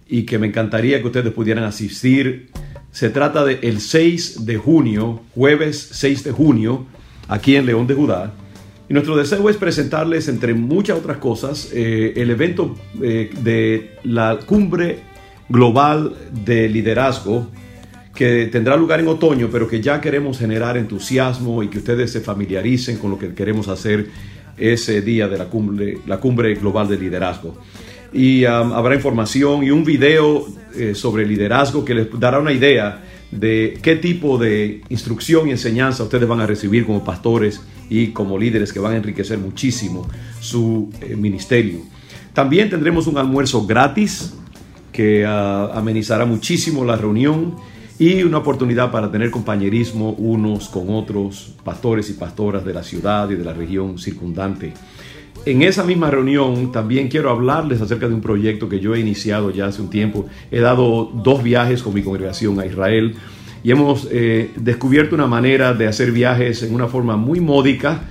y que me encantaría que ustedes pudieran asistir. Se trata de el 6 de junio, jueves 6 de junio, aquí en León de Judá. Nuestro deseo es presentarles, entre muchas otras cosas, eh, el evento eh, de la cumbre global de liderazgo que tendrá lugar en otoño, pero que ya queremos generar entusiasmo y que ustedes se familiaricen con lo que queremos hacer ese día de la cumbre, la cumbre global de liderazgo. Y um, habrá información y un video eh, sobre liderazgo que les dará una idea de qué tipo de instrucción y enseñanza ustedes van a recibir como pastores y como líderes que van a enriquecer muchísimo su eh, ministerio. También tendremos un almuerzo gratis que ah, amenizará muchísimo la reunión y una oportunidad para tener compañerismo unos con otros pastores y pastoras de la ciudad y de la región circundante. En esa misma reunión también quiero hablarles acerca de un proyecto que yo he iniciado ya hace un tiempo. He dado dos viajes con mi congregación a Israel y hemos eh, descubierto una manera de hacer viajes en una forma muy módica,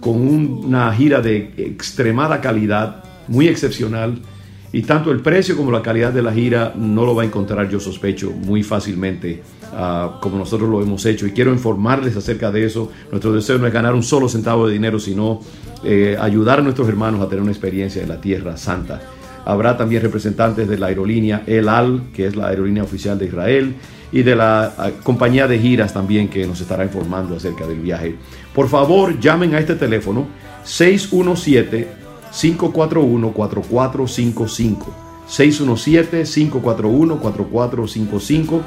con una gira de extremada calidad, muy excepcional, y tanto el precio como la calidad de la gira no lo va a encontrar, yo sospecho, muy fácilmente ah, como nosotros lo hemos hecho. Y quiero informarles acerca de eso. Nuestro deseo no es ganar un solo centavo de dinero, sino eh, ayudar a nuestros hermanos a tener una experiencia en la Tierra Santa. Habrá también representantes de la aerolínea El Al, que es la aerolínea oficial de Israel, y de la ah, compañía de giras también que nos estará informando acerca del viaje. Por favor, llamen a este teléfono 617-541-4455. 617-541-4455.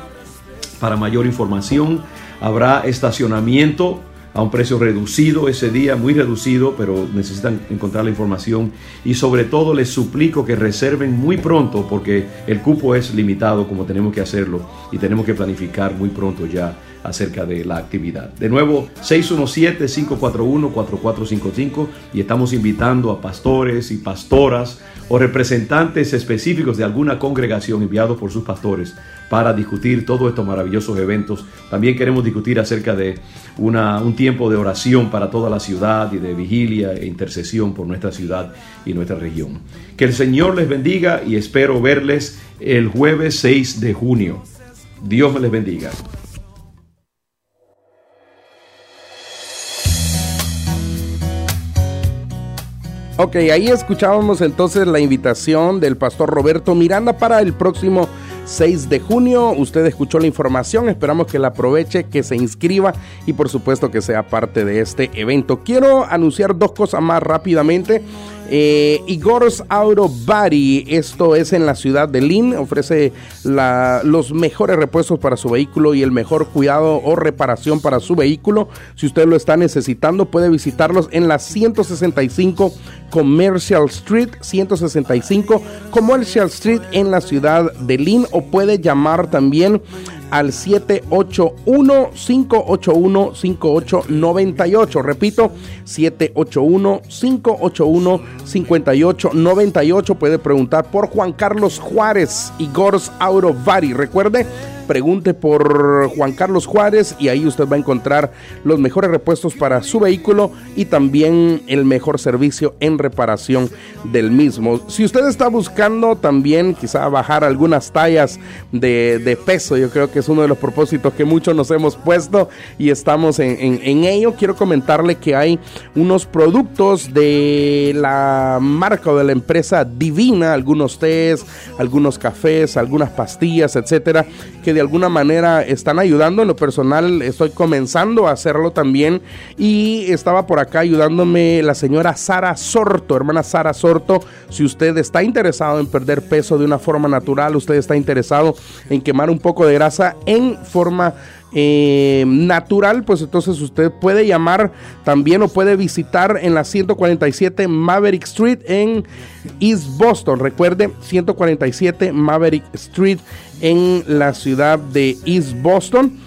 Para mayor información, habrá estacionamiento a un precio reducido ese día, muy reducido, pero necesitan encontrar la información y sobre todo les suplico que reserven muy pronto porque el cupo es limitado como tenemos que hacerlo y tenemos que planificar muy pronto ya acerca de la actividad. De nuevo, 617-541-4455 y estamos invitando a pastores y pastoras o representantes específicos de alguna congregación enviados por sus pastores para discutir todos estos maravillosos eventos. También queremos discutir acerca de una, un tiempo de oración para toda la ciudad y de vigilia e intercesión por nuestra ciudad y nuestra región. Que el Señor les bendiga y espero verles el jueves 6 de junio. Dios les bendiga. Ok, ahí escuchábamos entonces la invitación del pastor Roberto Miranda para el próximo 6 de junio. Usted escuchó la información, esperamos que la aproveche, que se inscriba y por supuesto que sea parte de este evento. Quiero anunciar dos cosas más rápidamente. Eh, Igor's Auto Body, esto es en la ciudad de Lynn, ofrece los mejores repuestos para su vehículo y el mejor cuidado o reparación para su vehículo. Si usted lo está necesitando, puede visitarlos en la 165 Commercial Street, 165 Commercial Street en la ciudad de Lynn o puede llamar también al 781-581-5898. Repito, 781-581-5898. Puede preguntar por Juan Carlos Juárez y Gors Aurovari. Recuerde, pregunte por Juan Carlos Juárez y ahí usted va a encontrar los mejores repuestos para su vehículo y también el mejor servicio en reparación del mismo. Si usted está buscando también quizá bajar algunas tallas de, peso, yo creo que es uno de los propósitos que muchos nos hemos puesto y estamos en, en ello. Quiero comentarle que hay unos productos de la marca o de la empresa Divina, algunos tés, algunos cafés, algunas pastillas, etcétera, que que de alguna manera están ayudando. En lo personal estoy comenzando a hacerlo también y estaba por acá ayudándome la señora Sara Sorto, hermana Sara Sorto. Si usted está interesado en perder peso de una forma natural, usted está interesado en quemar un poco de grasa en forma eh, natural, pues entonces usted puede llamar también o puede visitar en la 147 Maverick Street en East Boston. Recuerde, 147 Maverick Street en la ciudad de East Boston.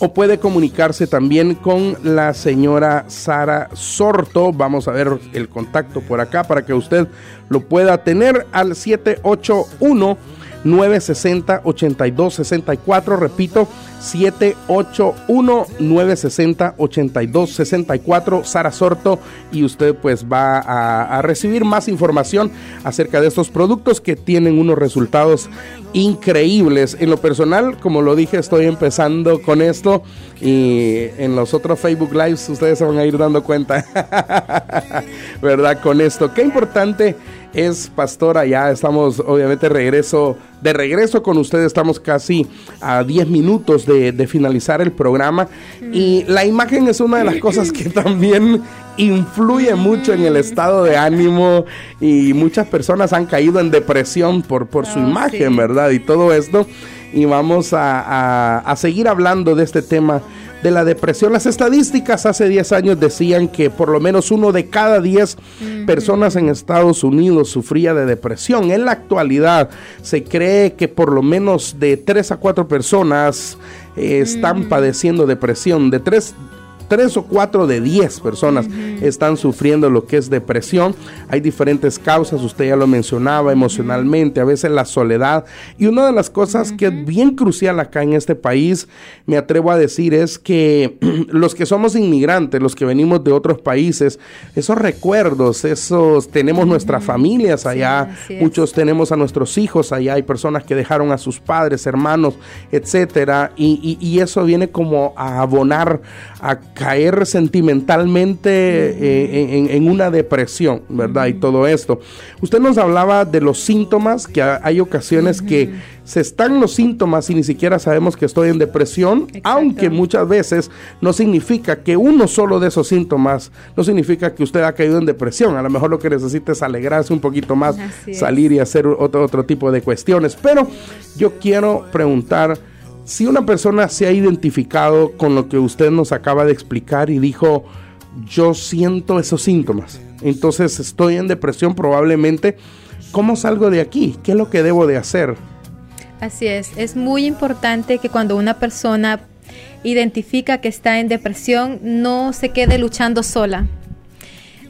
O puede comunicarse también con la señora Sara Sorto. Vamos a ver el contacto por acá para que usted lo pueda tener al 781 960 8264. Repito, 781-960-8264, Sara Sorto, y usted pues va a, recibir más información acerca de estos productos que tienen unos resultados increíbles. En lo personal, como lo dije, estoy empezando con esto y en los otros Facebook Lives ustedes se van a ir dando cuenta, [laughs] ¿verdad? Con esto. Qué importante es pastora, ya estamos obviamente regreso, de regreso con ustedes, estamos casi a 10 minutos de, finalizar el programa. Y la imagen es una de las cosas que también influye mucho en el estado de ánimo. Y muchas personas han caído en depresión por, por su oh, imagen, ¿verdad? Y todo esto. Y vamos a, a seguir hablando de este tema de la depresión. Las estadísticas hace 10 años decían que por lo menos uno de cada 10 personas en Estados Unidos sufría de depresión. En la actualidad se cree que por lo menos de 3 a 4 personas eh, están padeciendo depresión. De 3 tres o cuatro de diez personas están sufriendo lo que es depresión. Hay diferentes causas, usted ya lo mencionaba, emocionalmente, a veces la soledad. Y una de las cosas que es bien crucial acá en este país, me atrevo a decir, es que [clears throat] los que somos inmigrantes, los que venimos de otros países, esos recuerdos, esos, tenemos nuestras familias allá, muchos tenemos a nuestros hijos allá, hay personas que dejaron a sus padres, hermanos, etcétera, y, y eso viene como a abonar a caer sentimentalmente eh, en, una depresión, ¿verdad? Y todo esto. Usted nos hablaba de los síntomas, que hay ocasiones que se están los síntomas y ni siquiera sabemos que estoy en depresión, aunque muchas veces no significa que uno solo de esos síntomas, no significa que usted ha caído en depresión. A lo mejor lo que necesita es alegrarse un poquito más, salir y hacer otro, otro tipo de cuestiones. Pero yo quiero preguntar si una persona se ha identificado con lo que usted nos acaba de explicar y dijo, yo siento esos síntomas, entonces estoy en depresión probablemente, ¿cómo salgo de aquí? ¿Qué es lo que debo de hacer? Así es, es muy importante que cuando una persona identifica que está en depresión, no se quede luchando sola.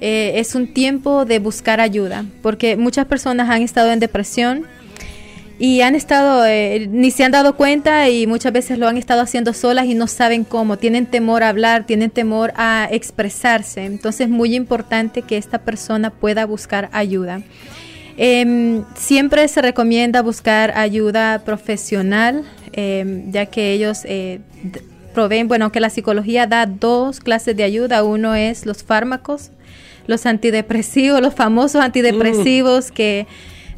Eh, es un tiempo de buscar ayuda, porque muchas personas han estado en depresión y han estado, eh, ni se han dado cuenta y muchas veces lo han estado haciendo solas y no saben cómo, tienen temor a hablar, tienen temor a expresarse. Entonces es muy importante que esta persona pueda buscar ayuda. Em, siempre se recomienda buscar ayuda profesional, em, ya que ellos eh, proveen, bueno, que la psicología da dos clases de ayuda. Uno es los fármacos, los antidepresivos, [laughs] los famosos antidepresivos que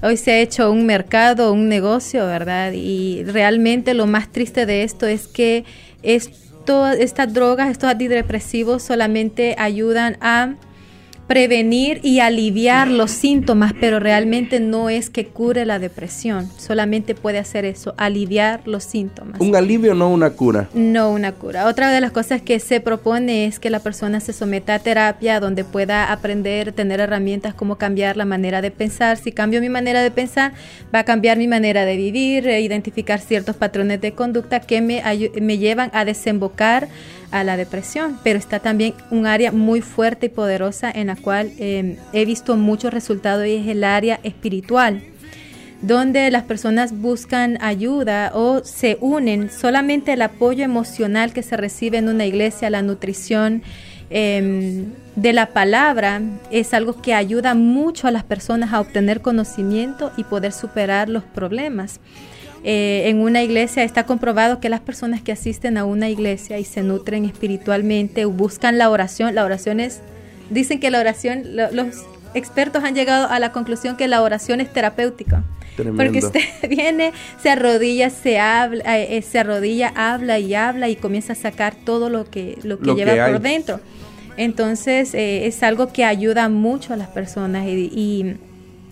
hoy se ha hecho un mercado, un negocio, ¿verdad? Y realmente lo más triste de esto es que esto, estas drogas, estos antidepresivos solamente ayudan a prevenir y aliviar los síntomas, pero realmente no es que cure la depresión, solamente puede hacer eso, aliviar los síntomas. Un alivio, no una cura. No una cura. Otra de las cosas que se propone es que la persona se someta a terapia donde pueda aprender, tener herramientas como cambiar la manera de pensar. Si cambio mi manera de pensar, va a cambiar mi manera de vivir, e identificar ciertos patrones de conducta que me, me llevan a desembocar a la depresión, pero está también un área muy fuerte y poderosa en la cual em, he visto muchos resultados y es el área espiritual donde las personas buscan ayuda o se unen, solamente el apoyo emocional que se recibe en una iglesia, la nutrición em, de la palabra, es algo que ayuda mucho a las personas a obtener conocimiento y poder superar los problemas. Eh, en una iglesia está comprobado que las personas que asisten a una iglesia y se nutren espiritualmente buscan la oración, la oración es, dicen que la oración, los expertos han llegado a la conclusión que la oración es terapéutica. Tremendo. Porque usted [laughs] viene, se arrodilla, se habla, eh, eh, se arrodilla, habla y habla y comienza a sacar todo lo que, lo que Lo lleva por dentro. Entonces eh, es algo que ayuda mucho a las personas y, y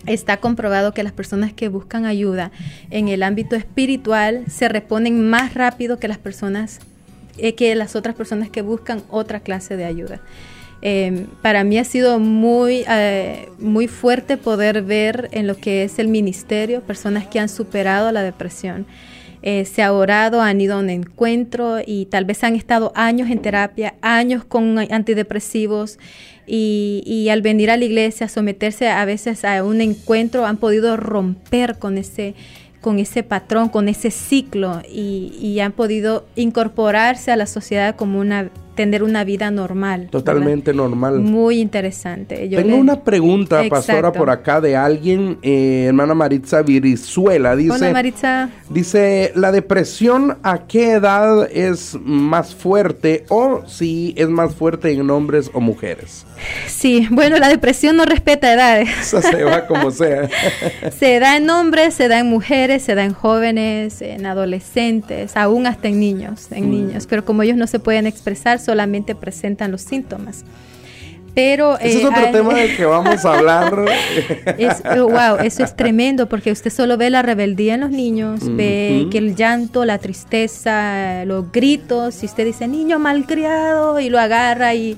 está comprobado que las personas que buscan ayuda en el ámbito espiritual se reponen más rápido que las personas eh, que las otras personas que buscan otra clase de ayuda. Eh, para mí ha sido muy, eh, muy fuerte poder ver en lo que es el ministerio personas que han superado la depresión. Eh, se ha orado, han ido a un encuentro y tal vez han estado años en terapia, años con antidepresivos y, y al venir a la iglesia, someterse a veces a un encuentro, han podido romper con ese con ese patrón, con ese ciclo y, y han podido incorporarse a la sociedad como una tener una vida normal. ¿verdad? Totalmente normal. Muy interesante. Yo Tengo le- una pregunta, pastora, Exacto. por acá de alguien, eh, hermana Maritza Virizuela. Dice, Hola Maritza. dice, ¿la depresión a qué edad es más fuerte o si es más fuerte en hombres o mujeres? Sí, bueno, la depresión no respeta edades. Eso se va como [laughs] sea. Se da en hombres, se da en mujeres, se da en jóvenes, en adolescentes, aún hasta en niños, en Mm. niños. Pero como ellos no se pueden expresar, solamente presentan los síntomas. Pero Ese es eh, otro hay- tema del que vamos a hablar. [laughs] Es, oh, wow, eso es tremendo porque usted solo ve la rebeldía en los niños, ve que el llanto, la tristeza, los gritos, y usted dice niño malcriado y lo agarra y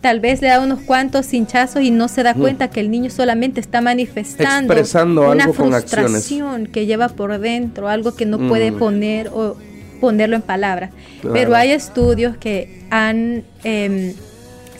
tal vez le da unos cuantos hinchazos y no se da cuenta que el niño solamente está manifestando Expresando una algo con acciones. frustración que lleva por dentro, algo que no puede Mm. poner o ponerlo en palabras. Claro. Pero hay estudios que han em,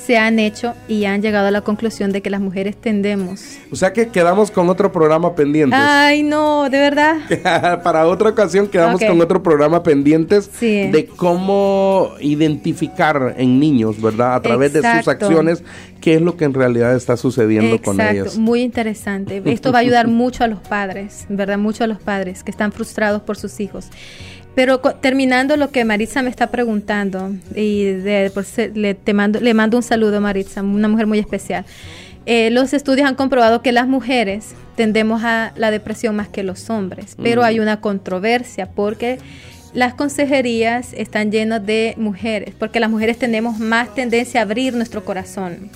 se han hecho y han llegado a la conclusión de que las mujeres tendemos O sea que quedamos con otro programa pendientes. Ay, no, de verdad. [laughs] Para otra ocasión quedamos con otro programa pendientes Sí. de cómo identificar en niños, ¿verdad? A través de sus acciones, qué es lo que en realidad está sucediendo con ellos. muy interesante. Esto va a ayudar [laughs] mucho a los padres, ¿verdad? Mucho a los padres que están frustrados por sus hijos. Pero terminando lo que Maritza me está preguntando, y de, por ser- le, te mando, le mando un saludo, Maritza, una mujer muy especial. Eh, los estudios han comprobado que las mujeres tendemos a la depresión más que los hombres, pero Mm. hay una controversia porque las consejerías están llenas de mujeres, porque las mujeres tenemos más tendencia a abrir nuestro corazón,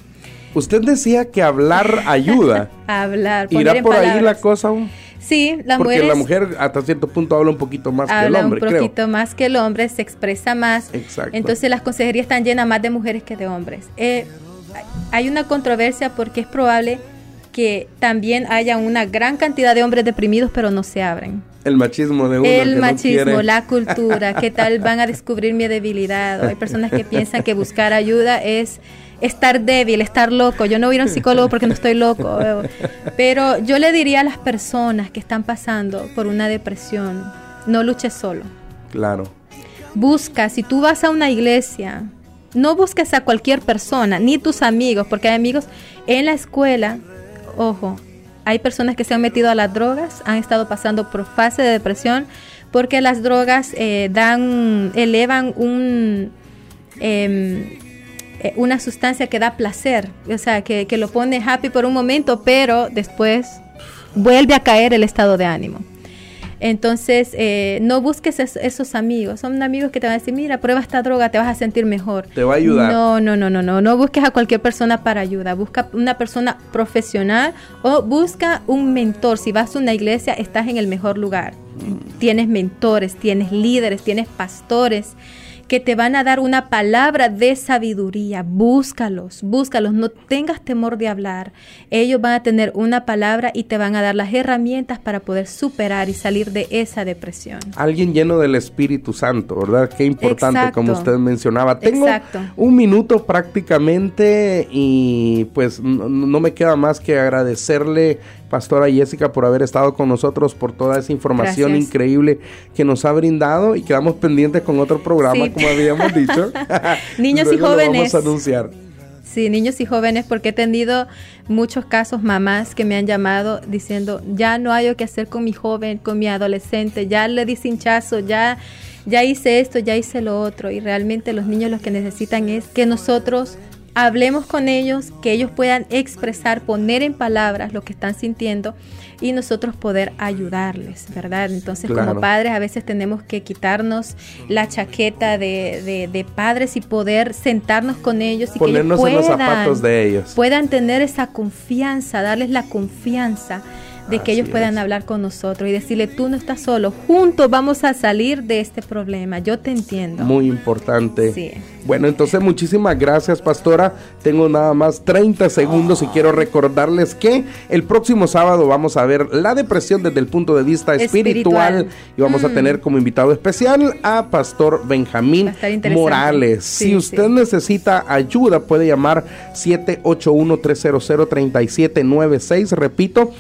Usted decía que hablar ayuda. a [laughs] hablar, poner ¿Irá en por ahí la cosa aún? Sí, las Porque mujeres la mujer hasta cierto punto habla un poquito más que el habla hombre, un creo. poquito más que el hombre, se expresa más. Exacto. Entonces las consejerías están llenas más de mujeres que de hombres. Eh, hay una controversia porque es probable que también haya una gran cantidad de hombres deprimidos, pero no se abren. El machismo de uno. El machismo, la [laughs] cultura, qué tal van a descubrir mi debilidad. O hay personas que piensan que buscar ayuda es estar débil, estar loco. Yo no voy a ir a un psicólogo porque no estoy loco. Pero yo le diría a las personas que están pasando por una depresión, no luches solo. Claro. Busca, si tú vas a una iglesia, no busques a cualquier persona, ni tus amigos, porque hay amigos en la escuela, ojo, hay personas que se han metido a las drogas, han estado pasando por fase de depresión, porque las drogas eh, dan, elevan un, em, eh, una sustancia que da placer, o sea, que, que lo pone happy por un momento, pero después vuelve a caer el estado de ánimo. Entonces, eh, no busques es- esos amigos. Son amigos que te van a decir, mira, prueba esta droga, te vas a sentir mejor. Te va a ayudar. No, no, no, no, no. No busques a cualquier persona para ayuda. Busca una persona profesional o busca un mentor. Si vas a una iglesia, estás en el mejor lugar. Tienes mentores, tienes líderes, tienes pastores que te van a dar una palabra de sabiduría. Búscalos, búscalos. No tengas temor de hablar. Ellos van a tener una palabra y te van a dar las herramientas para poder superar y salir de esa depresión. Alguien lleno del Espíritu Santo, ¿verdad? Qué importante, Exacto. como usted mencionaba. Tengo Exacto. un minuto prácticamente y pues no, no me queda más que agradecerle, Pastora Jessica, por haber estado con nosotros, por toda esa información Gracias. increíble que nos ha brindado y quedamos pendientes con otro programa, Sí. como habíamos dicho. [laughs] Niños y Luego lo jóvenes. vamos a anunciar. Sí, niños y jóvenes, porque he tenido muchos casos, mamás que me han llamado diciendo, ya no hay lo que hacer con mi joven, con mi adolescente, ya le di hinchazo, ya, ya hice esto, ya hice lo otro. Y realmente los niños lo que necesitan es que nosotros hablemos con ellos, que ellos puedan expresar, poner en palabras lo que están sintiendo y nosotros poder ayudarles, ¿verdad? Entonces como padres a veces tenemos que quitarnos la chaqueta de, padres y poder sentarnos con ellos y Ponernos que ellos puedan, en los zapatos de ellos. puedan tener esa confianza, darles la confianza de que ellos puedan hablar con nosotros y decirle, tú no estás solo, juntos vamos a salir de este problema, yo te entiendo. Muy importante. Sí. Bueno, entonces muchísimas gracias, pastora. Tengo nada más 30 segundos y quiero recordarles que el próximo sábado vamos a ver la depresión desde el punto de vista espiritual, y vamos a mm. tener como invitado especial a Pastor Benjamín Morales. si usted necesita ayuda, puede llamar 781-300-3796. Repito,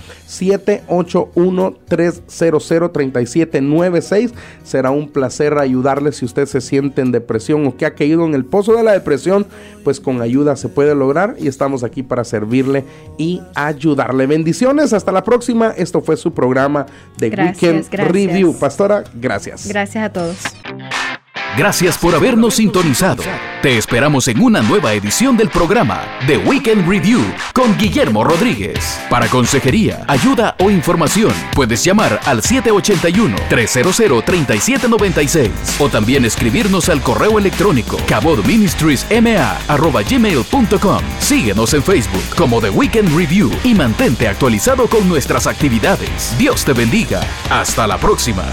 781-300-3796. Será un placer ayudarle si usted se siente en depresión o que ha caído en el pozo de la depresión, pues con ayuda se puede lograr y estamos aquí para servirle y ayudarle. Bendiciones, hasta la próxima. Esto fue su programa de Weekend Review. Pastora, gracias. Gracias a todos. Gracias por habernos sintonizado. Te esperamos en una nueva edición del programa The Weekend Review con Guillermo Rodríguez. Para consejería, ayuda o información, puedes llamar al 781-300-3796 o también escribirnos al correo electrónico cabodministriesma.gmail.com. Síguenos en Facebook como The Weekend Review y mantente actualizado con nuestras actividades. Dios te bendiga. Hasta la próxima.